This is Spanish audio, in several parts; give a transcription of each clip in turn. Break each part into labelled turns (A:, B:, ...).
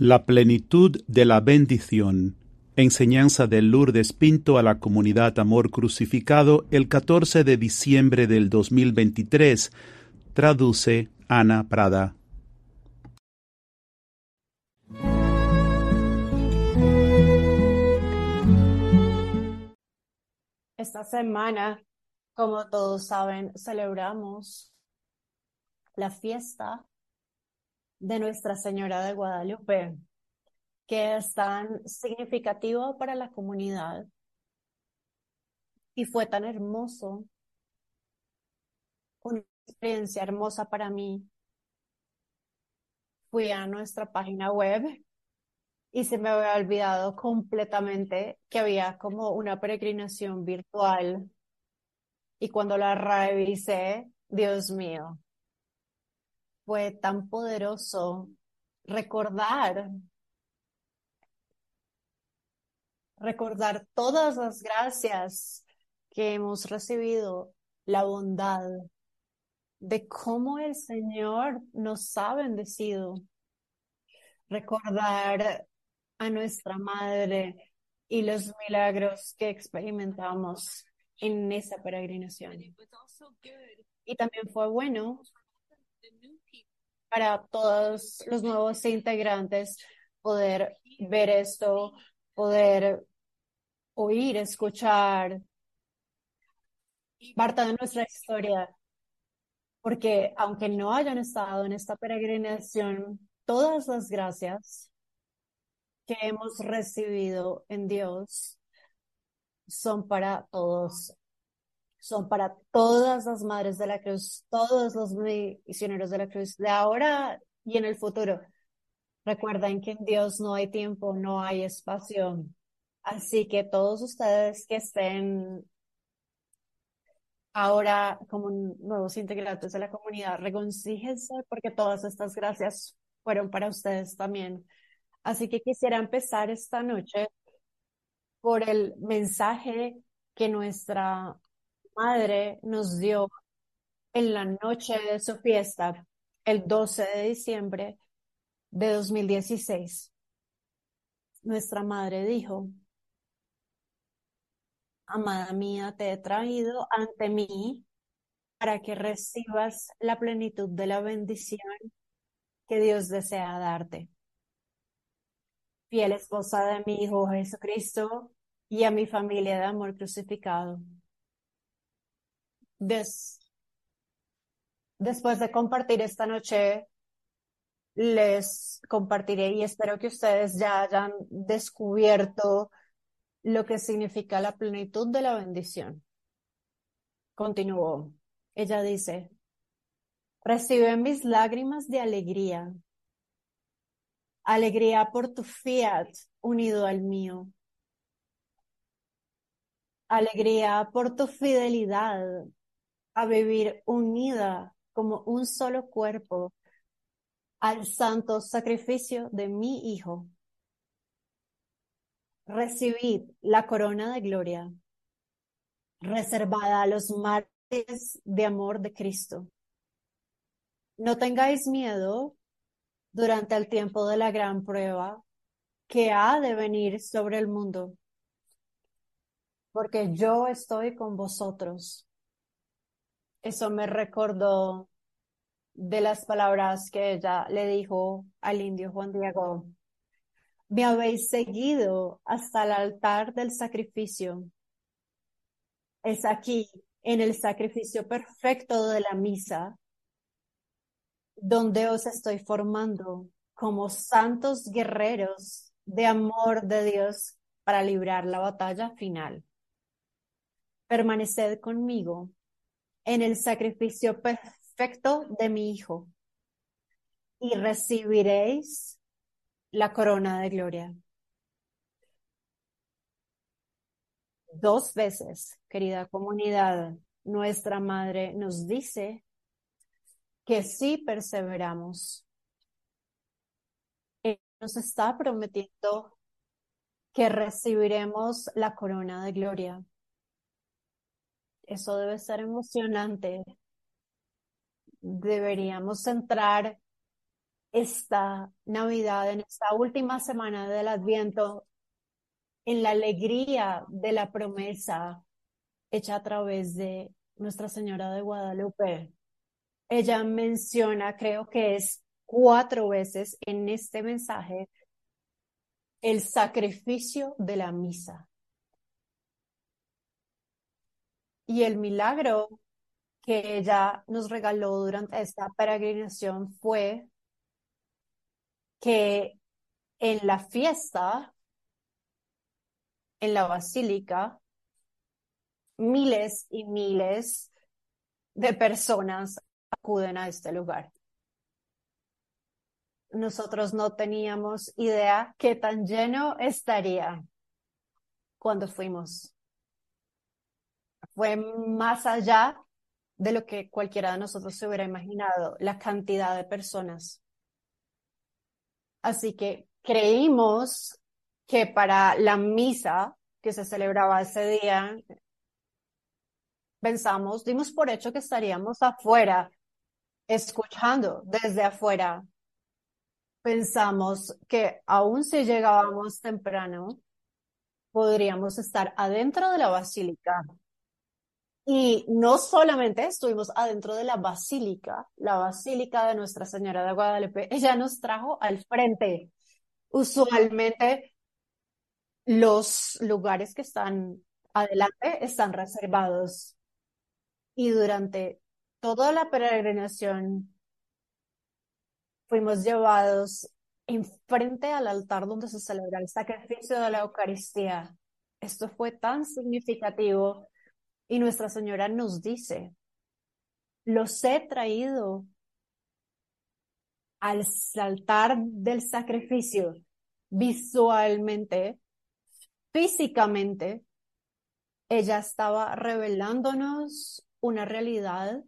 A: La plenitud de la bendición. Enseñanza de Lourdes Pinto a la comunidad Amor Crucificado el 14 de diciembre del 2023. Traduce Ana Prada.
B: Esta semana, como todos saben, celebramos la fiesta de Nuestra Señora de Guadalupe, que es tan significativo para la comunidad y fue tan hermoso, una experiencia hermosa para mí. Fui a nuestra página web y se me había olvidado completamente que había como una peregrinación virtual. Y cuando la revisé, Dios mío, fue tan poderoso recordar, recordar todas las gracias que hemos recibido, la bondad de cómo el Señor nos ha bendecido. Recordar a nuestra madre y los milagros que experimentamos en esa peregrinación. Y también fue bueno para todos los nuevos integrantes poder ver esto, poder oír, escuchar parte de nuestra historia. Porque aunque no hayan estado en esta peregrinación, todas las gracias que hemos recibido en Dios son para todos son para todas las madres de la cruz, todos los misioneros de la cruz, de ahora y en el futuro. Recuerden que en Dios no hay tiempo, no hay espacio. Así que todos ustedes que estén ahora como nuevos integrantes de la comunidad, reconcíjense porque todas estas gracias fueron para ustedes también. Así que quisiera empezar esta noche por el mensaje que nuestra madre nos dio en la noche de su fiesta, el 12 de diciembre de 2016. Nuestra madre dijo, Amada mía, te he traído ante mí para que recibas la plenitud de la bendición que Dios desea darte. Fiel esposa de mi Hijo Jesucristo y a mi familia de amor crucificado después de compartir esta noche, les compartiré y espero que ustedes ya hayan descubierto lo que significa la plenitud de la bendición. Continuó. Ella dice, recibe mis lágrimas de alegría, alegría por tu fiat unido al mío, alegría por tu fidelidad a vivir unida como un solo cuerpo al santo sacrificio de mi Hijo. Recibid la corona de gloria reservada a los mártires de amor de Cristo. No tengáis miedo durante el tiempo de la gran prueba que ha de venir sobre el mundo, porque yo estoy con vosotros eso me recordó de las palabras que ella le dijo al indio Juan Diego. Me habéis seguido hasta el altar del sacrificio. Es aquí, en el sacrificio perfecto de la misa, donde os estoy formando como santos guerreros de amor de Dios para librar la batalla final. Permaneced conmigo en el sacrificio perfecto de mi Hijo y recibiréis la corona de gloria. Dos veces, querida comunidad, nuestra Madre nos dice que si perseveramos, nos está prometiendo que recibiremos la corona de gloria. Eso debe ser emocionante. Deberíamos centrar esta Navidad, en esta última semana del Adviento, en la alegría de la promesa hecha a través de Nuestra Señora de Guadalupe. Ella menciona, creo que es cuatro veces en este mensaje, el sacrificio de la misa. Y el milagro que ella nos regaló durante esta peregrinación fue que en la fiesta, en la basílica, miles y miles de personas acuden a este lugar. Nosotros no teníamos idea qué tan lleno estaría cuando fuimos. Fue más allá de lo que cualquiera de nosotros se hubiera imaginado, la cantidad de personas. Así que creímos que para la misa que se celebraba ese día, pensamos, dimos por hecho que estaríamos afuera, escuchando desde afuera. Pensamos que aún si llegábamos temprano, podríamos estar adentro de la basílica. Y no solamente estuvimos adentro de la basílica, la basílica de Nuestra Señora de Guadalupe, ella nos trajo al frente. Usualmente los lugares que están adelante están reservados y durante toda la peregrinación fuimos llevados enfrente al altar donde se celebra el sacrificio de la Eucaristía. Esto fue tan significativo y Nuestra Señora nos dice, los he traído al altar del sacrificio visualmente, físicamente, ella estaba revelándonos una realidad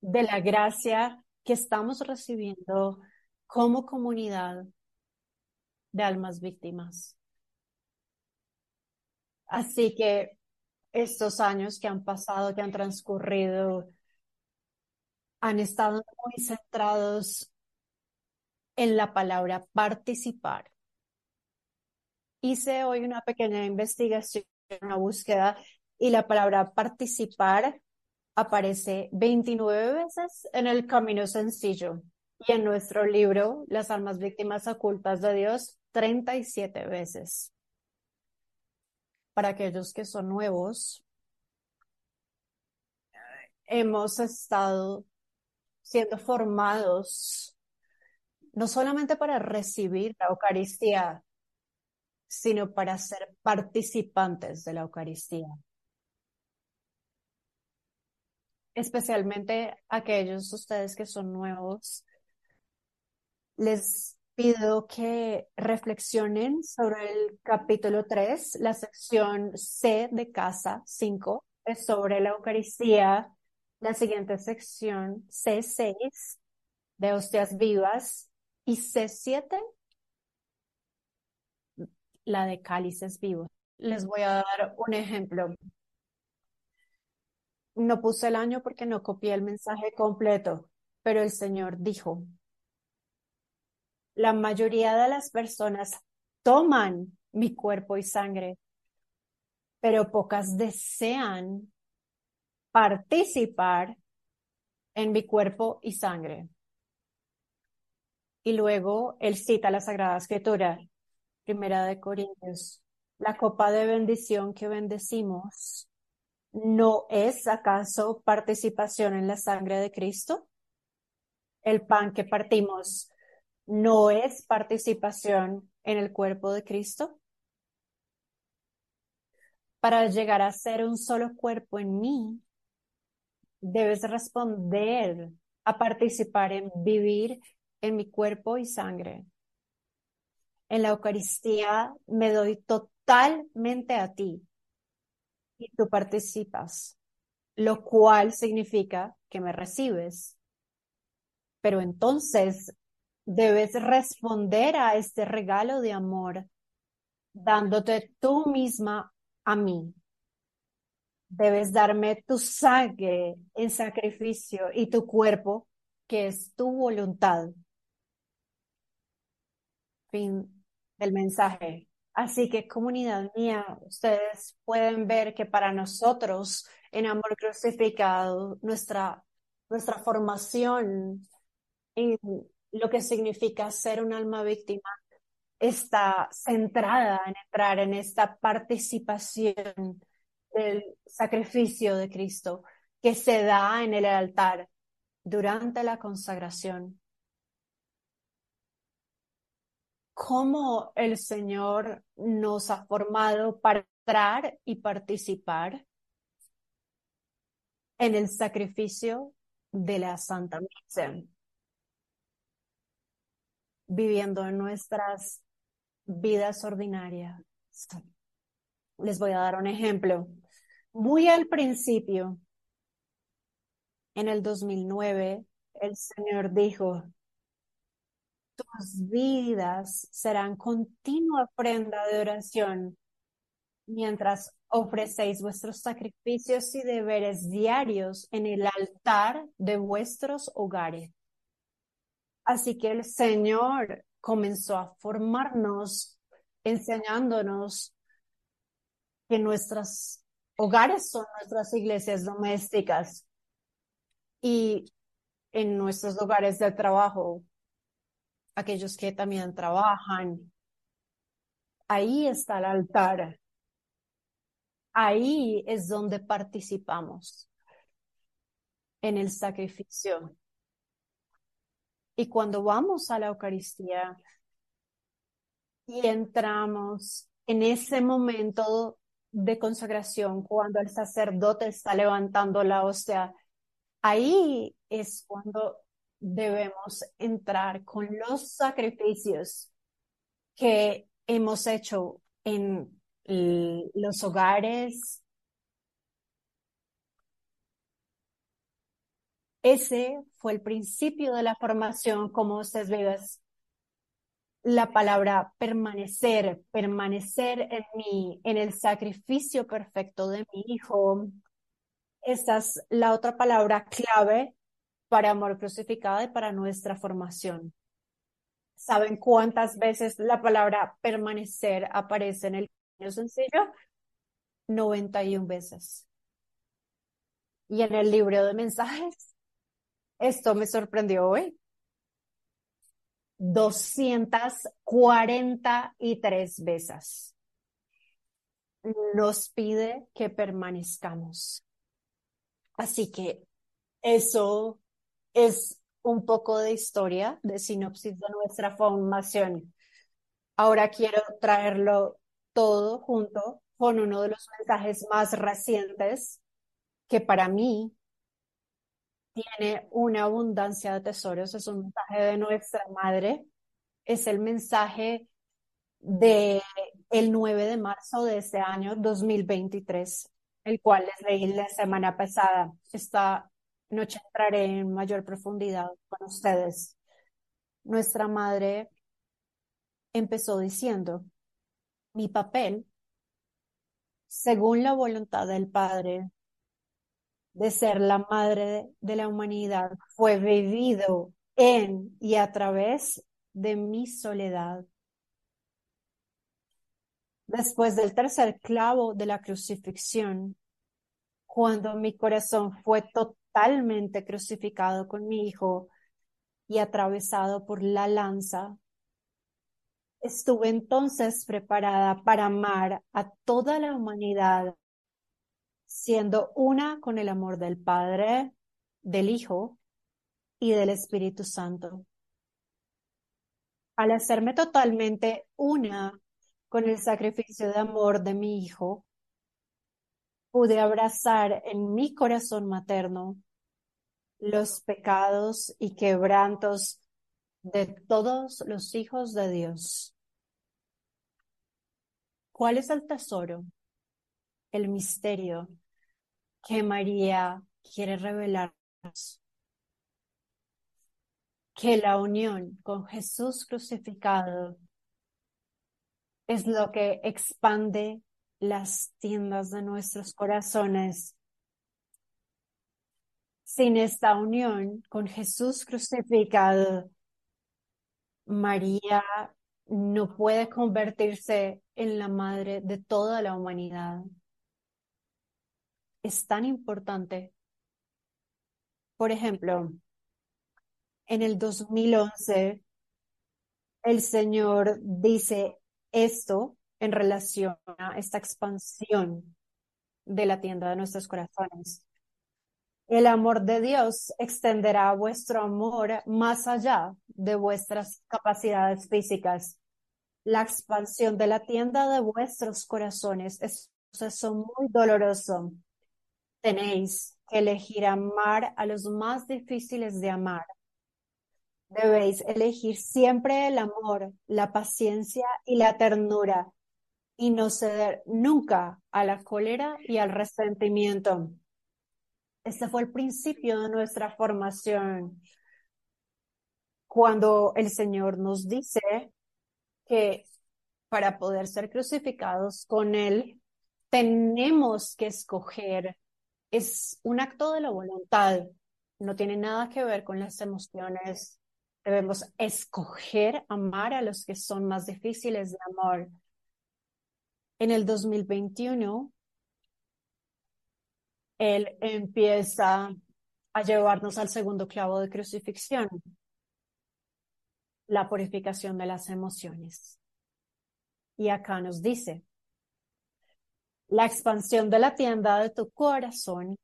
B: de la gracia que estamos recibiendo como comunidad de almas víctimas. Así que estos años que han pasado, que han transcurrido, han estado muy centrados en la palabra participar. Hice hoy una pequeña investigación, una búsqueda y la palabra participar aparece 29 veces en el camino sencillo y en nuestro libro Las almas víctimas ocultas de Dios 37 veces. Para aquellos que son nuevos, hemos estado siendo formados no solamente para recibir la Eucaristía, sino para ser participantes de la Eucaristía. especialmente aquellos ustedes que son nuevos, les pido que reflexionen sobre el capítulo 3, la sección C de casa 5, es sobre la Eucaristía. La siguiente sección, C6, de hostias vivas, y C7, la de cálices vivos. Les voy a dar un ejemplo. No puse el año porque no copié el mensaje completo, pero el Señor dijo, la mayoría de las personas toman mi cuerpo y sangre, pero pocas desean participar en mi cuerpo y sangre. Y luego él cita la Sagrada Escritura, Primera de Corintios, la copa de bendición que bendecimos ¿no es acaso participación en la sangre de Cristo? El pan que partimos no es participación en el cuerpo de Cristo. Para llegar a ser un solo cuerpo en mí, debes responder a participar en vivir en mi cuerpo y sangre. En la Eucaristía me doy totalmente a ti y tú participas, lo cual significa que me recibes. Pero entonces debes responder a este regalo de amor dándote tú misma a mí. Debes darme tu sangre en sacrificio y tu cuerpo que es tu voluntad. Fin del mensaje. Así que comunidad mía, ustedes pueden ver que para nosotros en amor crucificado, nuestra, nuestra formación en lo que significa ser un alma víctima está centrada en entrar en esta participación del sacrificio de Cristo que se da en el altar durante la consagración. Cómo el Señor nos ha formado para entrar y participar en el sacrificio de la Santa Misa, viviendo en nuestras vidas ordinarias. Les voy a dar un ejemplo. Muy al principio, en el 2009, el Señor dijo, tus vidas serán continua prenda de oración mientras ofrecéis vuestros sacrificios y deberes diarios en el altar de vuestros hogares. Así que el Señor comenzó a formarnos, enseñándonos que nuestros hogares son nuestras iglesias domésticas y en nuestros hogares de trabajo, aquellos que también trabajan, ahí está el altar. Ahí es donde participamos en el sacrificio. Y cuando vamos a la Eucaristía y entramos en ese momento de consagración, cuando el sacerdote está levantando la hostia, ahí es cuando debemos entrar con los sacrificios que hemos hecho en los hogares, Ese fue el principio de la formación, como ustedes ven, la palabra permanecer, permanecer en mí, en el sacrificio perfecto de mi hijo. Esa es la otra palabra clave para amor crucificado y para nuestra formación. ¿Saben cuántas veces la palabra permanecer aparece en el sencillo? 91 veces. Y en el libro de mensajes, esto me sorprendió hoy. 243 veces nos pide que permanezcamos. Así que eso es un poco de historia, de sinopsis de nuestra formación. Ahora quiero traerlo todo junto con uno de los mensajes más recientes que para mí tiene una abundancia de tesoros, es un mensaje de nuestra madre, es el mensaje de el 9 de marzo de este año 2023, el cual les leí la semana pasada. Esta noche entraré en mayor profundidad con ustedes. Nuestra madre empezó diciendo, mi papel, según la voluntad del Padre, de ser la madre de la humanidad fue vivido en y a través de mi soledad. Después del tercer clavo de la crucifixión, cuando mi corazón fue totalmente crucificado con mi hijo y atravesado por la lanza, estuve entonces preparada para amar a toda la humanidad siendo una con el amor del Padre, del Hijo y del Espíritu Santo. Al hacerme totalmente una con el sacrificio de amor de mi Hijo, pude abrazar en mi corazón materno los pecados y quebrantos de todos los hijos de Dios. ¿Cuál es el tesoro? El misterio que María quiere revelarnos. Que la unión con Jesús crucificado es lo que expande las tiendas de nuestros corazones. sin esta unión con Jesús crucificado, María no puede convertirse en la madre de toda la humanidad. Es tan importante. Por ejemplo, en el 2011, el Señor dice esto en relación a esta expansión de la tienda de nuestros corazones. El amor de Dios extenderá vuestro amor más allá de vuestras capacidades físicas. La expansión de la tienda de vuestros corazones es un proceso muy doloroso. Tenéis que elegir amar a los más difíciles de amar. Debéis elegir siempre el amor, la paciencia y la ternura y no ceder nunca a la cólera y al resentimiento. Este fue el principio de nuestra formación. Cuando el Señor nos dice que para poder ser crucificados con Él, tenemos que escoger. Es un acto de la voluntad. No tiene nada que ver con las emociones. Debemos escoger amar a los que son más difíciles de amar. En el 2021, Él empieza a llevarnos al segundo clavo de crucifixión, la purificación de las emociones. Y acá nos dice, la expansión de la tienda de tu corazón,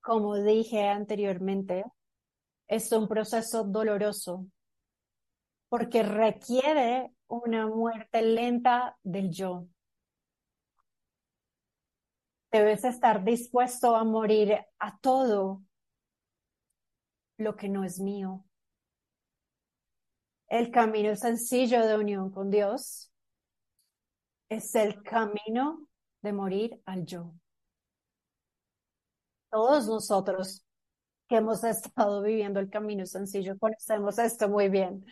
B: como dije anteriormente, es un proceso doloroso porque requiere una muerte lenta del yo. Debes estar dispuesto a morir a todo lo que no es mío. El camino sencillo de unión con Dios es el camino de morir al yo. Todos nosotros que hemos estado viviendo el camino sencillo conocemos esto muy bien.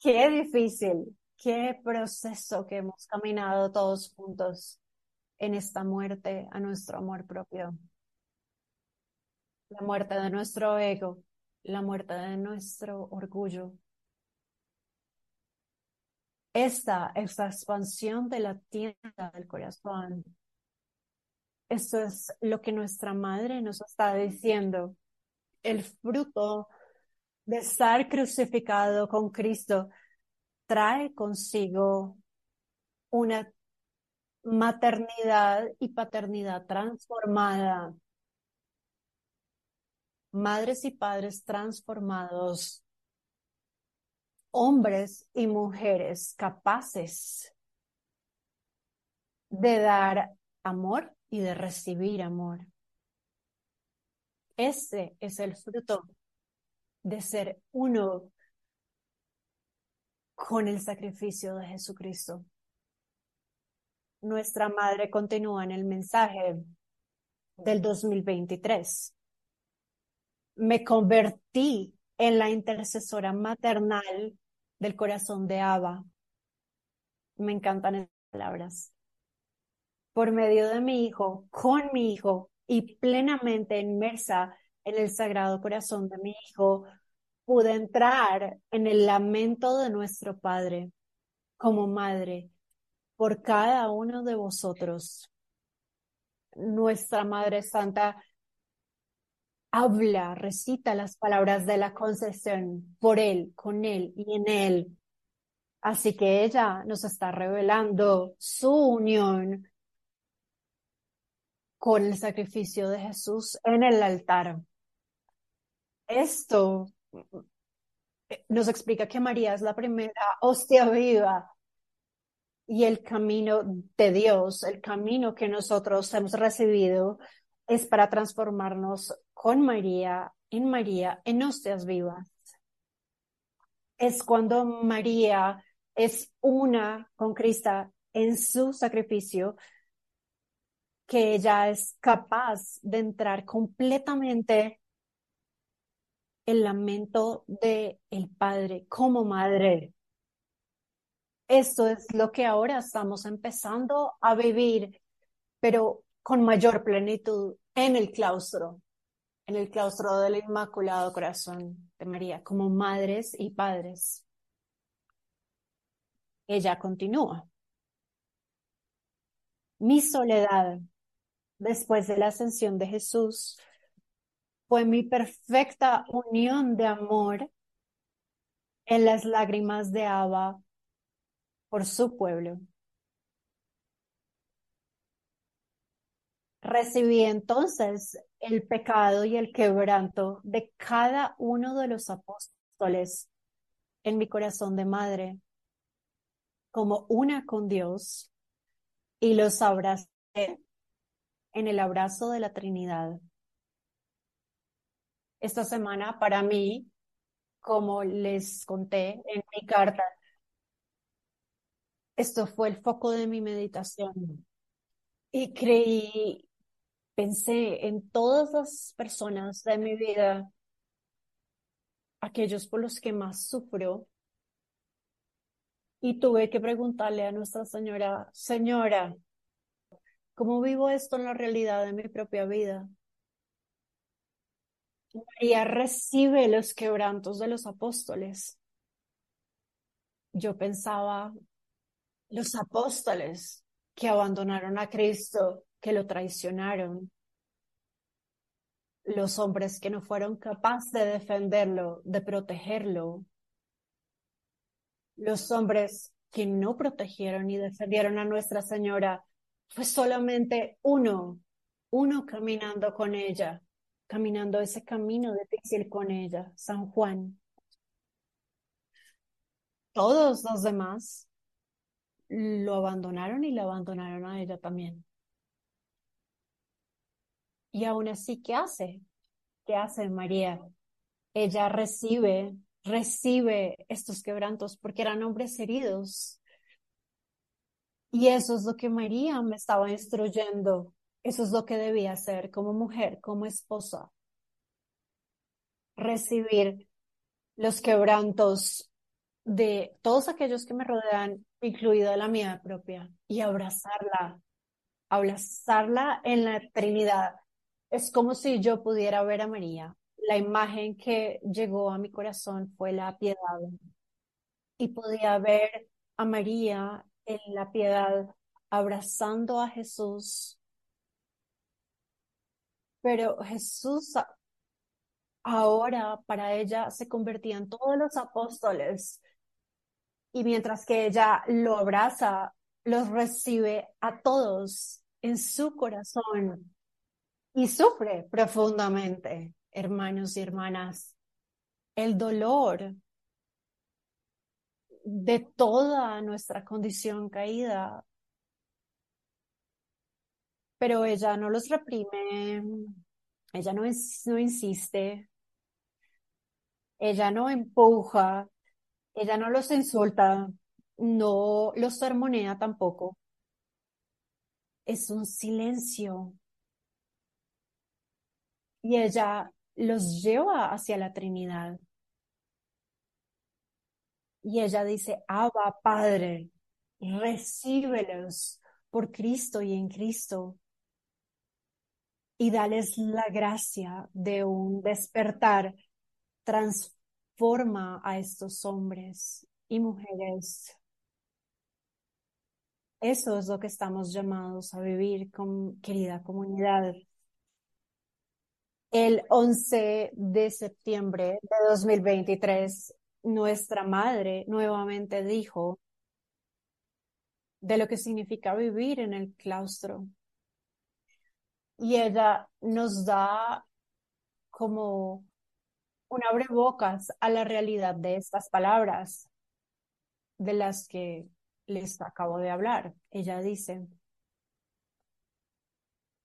B: Qué difícil, qué proceso que hemos caminado todos juntos en esta muerte a nuestro amor propio. La muerte de nuestro ego, la muerte de nuestro orgullo. Esta expansión de la tienda del corazón. Esto es lo que nuestra madre nos está diciendo. El fruto de estar crucificado con Cristo trae consigo una maternidad y paternidad transformada. Madres y padres transformados. Hombres y mujeres capaces de dar amor y de recibir amor. Ese es el fruto de ser uno con el sacrificio de Jesucristo nuestra madre continúa en el mensaje del 2023. Me convertí en la intercesora maternal del corazón de Abba. Me encantan esas palabras. Por medio de mi hijo, con mi hijo y plenamente inmersa en el sagrado corazón de mi hijo, pude entrar en el lamento de nuestro Padre como madre por cada uno de vosotros. Nuestra Madre Santa habla, recita las palabras de la concesión por Él, con Él y en Él. Así que ella nos está revelando su unión con el sacrificio de Jesús en el altar. Esto nos explica que María es la primera hostia viva y el camino de Dios, el camino que nosotros hemos recibido, es para transformarnos con María, en María, en hostias vivas. Es cuando María es una con Cristo en su sacrificio que ella es capaz de entrar completamente el lamento de el Padre como madre esto es lo que ahora estamos empezando a vivir, pero con mayor plenitud en el claustro. En el claustro del Inmaculado Corazón de María, como madres y padres. Ella continúa. Mi soledad después de la ascensión de Jesús fue mi perfecta unión de amor en las lágrimas de Abba por su pueblo. Recibí entonces el pecado y el quebranto de cada uno de los apóstoles en mi corazón de madre como una con Dios y los abracé en el abrazo de la Trinidad. Esta semana para mí, como les conté en mi carta, esto fue el foco de mi meditación. Y creí, pensé en todas las personas de mi vida, aquellos por los que más sufro, y tuve que preguntarle a Nuestra Señora, Señora, ¿cómo vivo esto en la realidad de mi propia vida? María recibe los quebrantos de los apóstoles. Yo pensaba, los apóstoles que abandonaron a Cristo, que lo traicionaron, los hombres que no fueron capaces de defenderlo, de protegerlo, los hombres que no protegieron y defendieron a Nuestra Señora, fue solamente uno, uno caminando con ella, caminando ese camino difícil con ella, San Juan. Todos los demás lo abandonaron y la abandonaron a ella también. Y aún así, ¿qué hace? ¿Qué hace María? Ella recibe, recibe estos quebrantos porque eran hombres heridos. Y eso es lo que María me estaba instruyendo. Eso es lo que debía hacer como mujer, como esposa. Recibir los quebrantos de todos aquellos que me rodean incluida la mía propia, y abrazarla, abrazarla en la Trinidad. Es como si yo pudiera ver a María. La imagen que llegó a mi corazón fue la piedad. Y podía ver a María en la piedad abrazando a Jesús. Pero Jesús ahora para ella se convertían todos los apóstoles y mientras que ella lo abraza, los recibe a todos en su corazón y sufre profundamente, hermanos y hermanas, el dolor de toda nuestra condición caída. Pero ella no los reprime, ella no, no insiste, ella no empuja, ella no los insulta, no los sermonea tampoco. Es un silencio. Y ella los lleva hacia la Trinidad. Y ella dice, Abba, Padre, recíbelos por Cristo y en Cristo. Y dales la gracia de un despertar transformado forma a estos hombres y mujeres. Eso es lo que estamos llamados a vivir con querida comunidad. El 11 de septiembre de 2023, nuestra madre nuevamente dijo de lo que significa vivir en el claustro. Y ella nos da como un abrebocas a la realidad de estas palabras de las que les acabo de hablar. Ella dice,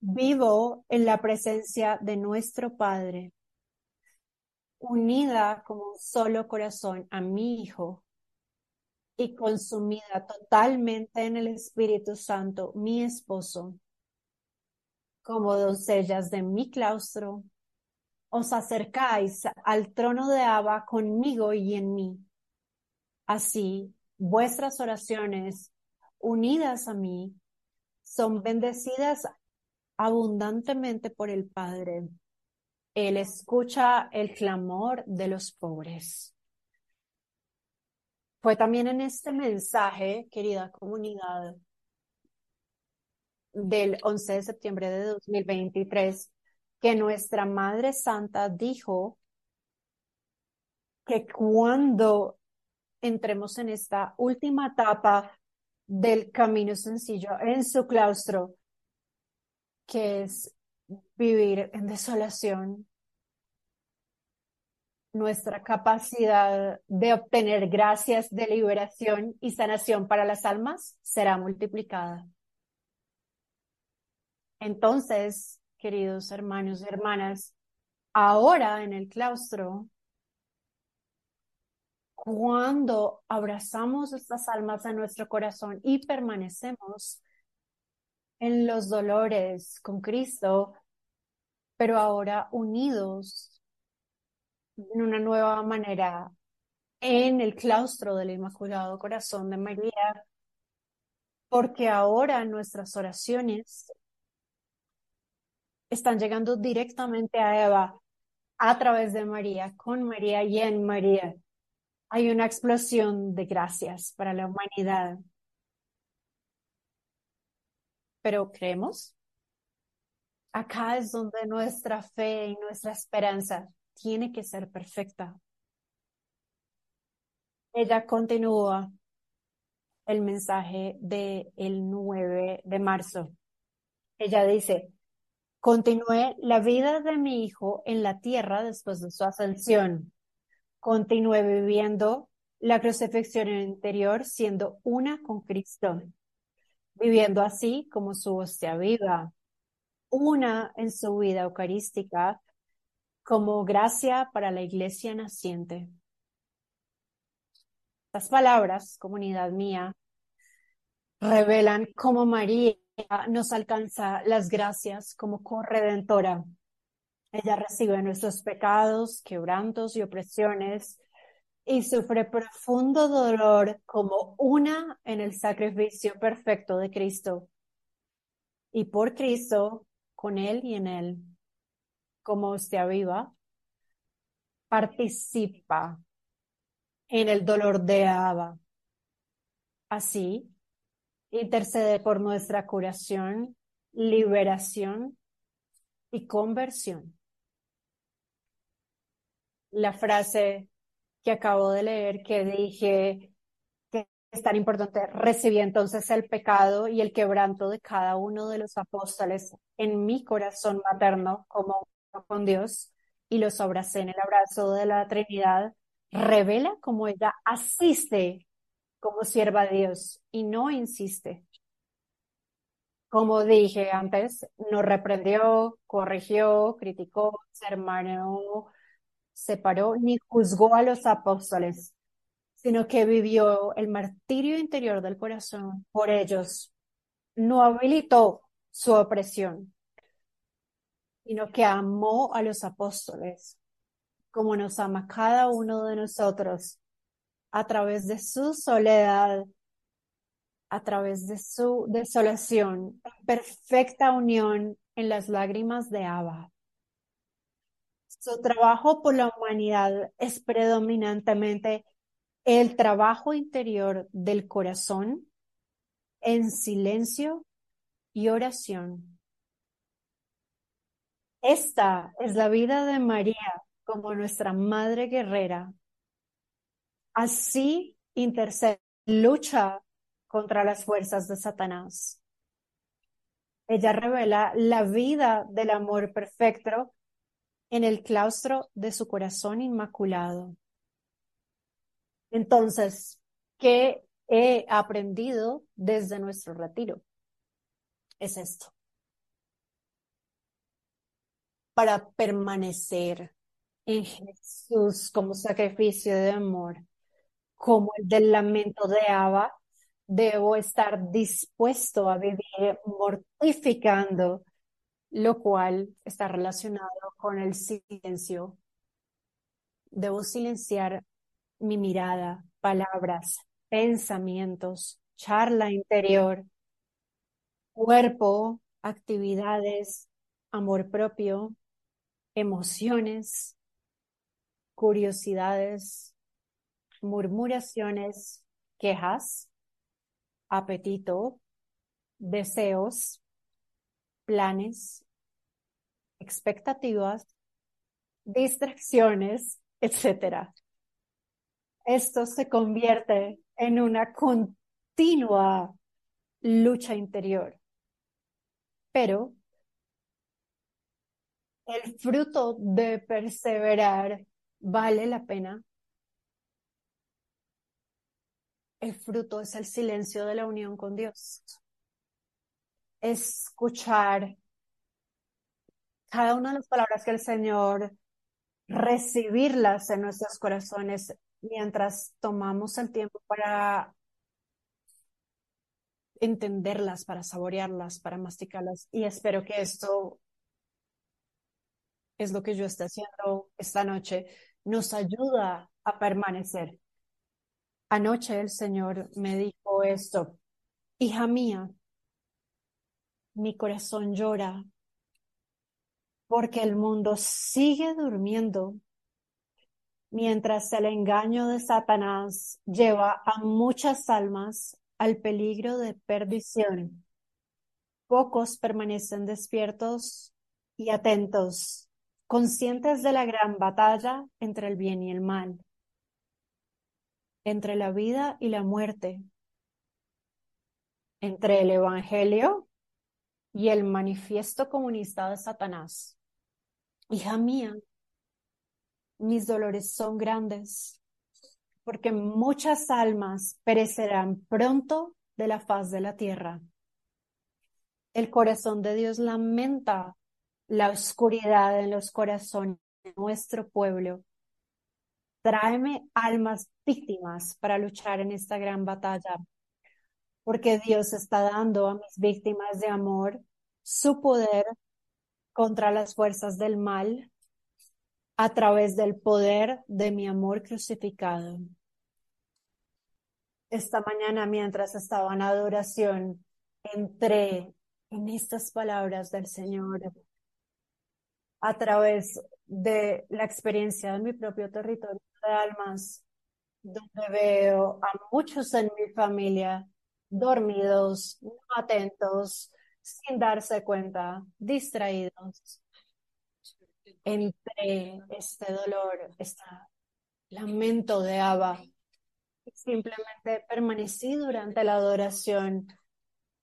B: vivo en la presencia de nuestro Padre, unida como un solo corazón a mi Hijo y consumida totalmente en el Espíritu Santo, mi esposo, como doncellas de mi claustro, os acercáis al trono de Abba conmigo y en mí. Así, vuestras oraciones, unidas a mí, son bendecidas abundantemente por el Padre. Él escucha el clamor de los pobres. Fue también en este mensaje, querida comunidad, del 11 de septiembre de 2023, que nuestra Madre Santa dijo que cuando entremos en esta última etapa del camino sencillo en su claustro, que es vivir en desolación, nuestra capacidad de obtener gracias de liberación y sanación para las almas será multiplicada. Entonces, queridos hermanos y hermanas, ahora en el claustro, cuando abrazamos estas almas a nuestro corazón y permanecemos en los dolores con Cristo, pero ahora unidos en una nueva manera en el claustro del Inmaculado Corazón de María, porque ahora nuestras oraciones están llegando directamente a Eva a través de María, con María y en María. Hay una explosión de gracias para la humanidad. Pero creemos. Acá es donde nuestra fe y nuestra esperanza tiene que ser perfecta. Ella continúa el mensaje del el 9 de marzo. Ella dice, continué la vida de mi hijo en la tierra después de su ascensión. Continué viviendo la crucifixión interior siendo una con Cristo, viviendo así como su hostia viva, una en su vida eucarística como gracia para la iglesia naciente. Estas palabras, comunidad mía, revelan cómo María nos alcanza las gracias como corredentora. Ella recibe nuestros pecados, quebrantos y opresiones y sufre profundo dolor como una en el sacrificio perfecto de Cristo. Y por Cristo, con Él y en Él, como hostia viva, participa en el dolor de Abba. Así, intercede por nuestra curación, liberación y conversión. La frase que acabo de leer que dije que es tan importante, recibí entonces el pecado y el quebranto de cada uno de los apóstoles en mi corazón materno como con Dios y los abracé en el abrazo de la Trinidad, revela cómo ella asiste como sierva de Dios y no insiste. Como dije antes, no reprendió, corrigió, criticó, se hermanó, separó ni juzgó a los apóstoles, sino que vivió el martirio interior del corazón por ellos. No habilitó su opresión, sino que amó a los apóstoles como nos ama cada uno de nosotros a través de su soledad, a través de su desolación, perfecta unión en las lágrimas de Abba. Su trabajo por la humanidad es predominantemente el trabajo interior del corazón en silencio y oración. Esta es la vida de María como nuestra madre guerrera. Así intercede, lucha contra las fuerzas de Satanás. Ella revela la vida del amor perfecto en el claustro de su corazón inmaculado. Entonces, ¿qué he aprendido desde nuestro retiro? Es esto. para permanecer en Jesús como sacrificio de amor, como el del lamento de Abba, debo estar dispuesto a vivir mortificando, lo cual está relacionado con el silencio. Debo silenciar mi mirada, palabras, pensamientos, charla interior, cuerpo, actividades, amor propio, emociones, curiosidades, murmuraciones, quejas, apetito, deseos, planes, expectativas, distracciones, etc. Esto se convierte en una continua lucha interior. Pero el fruto de perseverar vale la pena. El fruto es el silencio de la unión con Dios. Escuchar cada una de las palabras que el Señor, recibirlas en nuestros corazones mientras tomamos el tiempo para entenderlas, para saborearlas, para masticarlas. Y espero que esto es lo que yo estoy haciendo esta noche, nos ayuda a permanecer. Anoche el Señor me dijo esto, hija mía, mi corazón llora porque el mundo sigue durmiendo mientras el engaño de Satanás lleva a muchas almas al peligro de perdición. Pocos permanecen despiertos y atentos, conscientes de la gran batalla entre el bien y el mal, entre la vida y la muerte, entre el Evangelio y el manifiesto comunista de Satanás. Hija mía, mis dolores son grandes, porque muchas almas perecerán pronto de la faz de la tierra. El corazón de Dios lamenta la oscuridad en los corazones de nuestro pueblo. Tráeme almas víctimas para luchar en esta gran batalla, porque Dios está dando a mis víctimas de amor su poder contra las fuerzas del mal a través del poder de mi amor crucificado. Esta mañana, mientras estaba en adoración, entré en estas palabras del Señor a través de la experiencia de mi propio territorio de almas, donde veo a muchos en mi familia dormidos, no atentos, sin darse cuenta, distraídos, entre este dolor, este lamento de Abba. Simplemente permanecí durante la adoración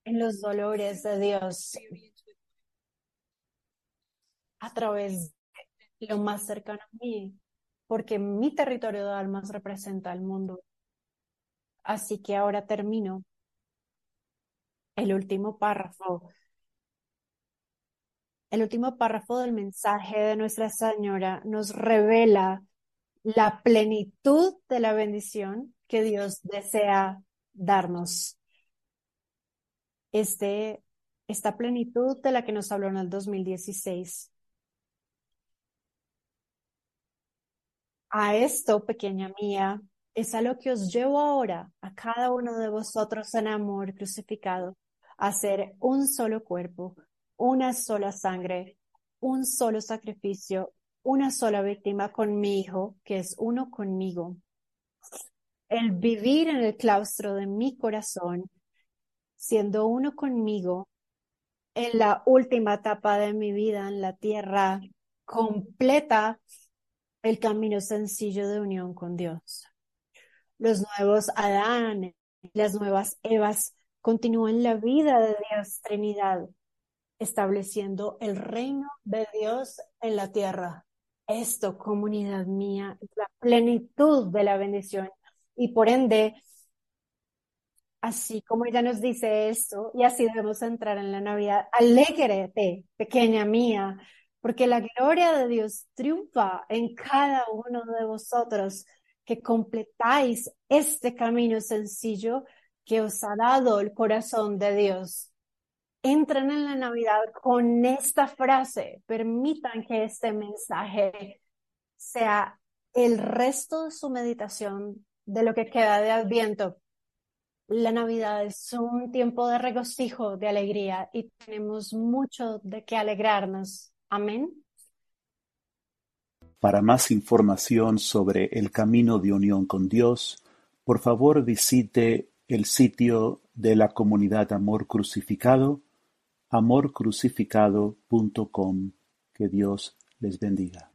B: en los dolores de Dios a través de lo más cercano a mí, porque mi territorio de almas representa el mundo. Así que ahora termino el último párrafo el último párrafo del mensaje de Nuestra Señora nos revela la plenitud de la bendición que Dios desea darnos. Este, esta plenitud de la que nos habló en el 2016. A esto, pequeña mía, es a lo que os llevo ahora, a cada uno de vosotros en amor crucificado, a ser un solo cuerpo, una sola sangre, un solo sacrificio, una sola víctima con mi hijo, que es uno conmigo. El vivir en el claustro de mi corazón, siendo uno conmigo, en la última etapa de mi vida en la tierra, completa el camino sencillo de unión con Dios. Los nuevos Adán las nuevas Evas continúan la vida de Dios Trinidad estableciendo el reino de Dios en la tierra. Esto, comunidad mía, es la plenitud de la bendición. Y por ende, así como ella nos dice esto, y así debemos entrar en la Navidad, alégrate, pequeña mía, porque la gloria de Dios triunfa en cada uno de vosotros que completáis este camino sencillo que os ha dado el corazón de Dios entren en la Navidad con esta frase, permitan que este mensaje sea el resto de su meditación de lo que queda de Adviento. La Navidad es un tiempo de regocijo, de alegría y tenemos mucho de qué alegrarnos. Amén.
A: Para más información sobre el camino de unión con Dios, por favor visite el sitio de la comunidad Amor Crucificado, amorcrucificado.com. Que Dios les bendiga.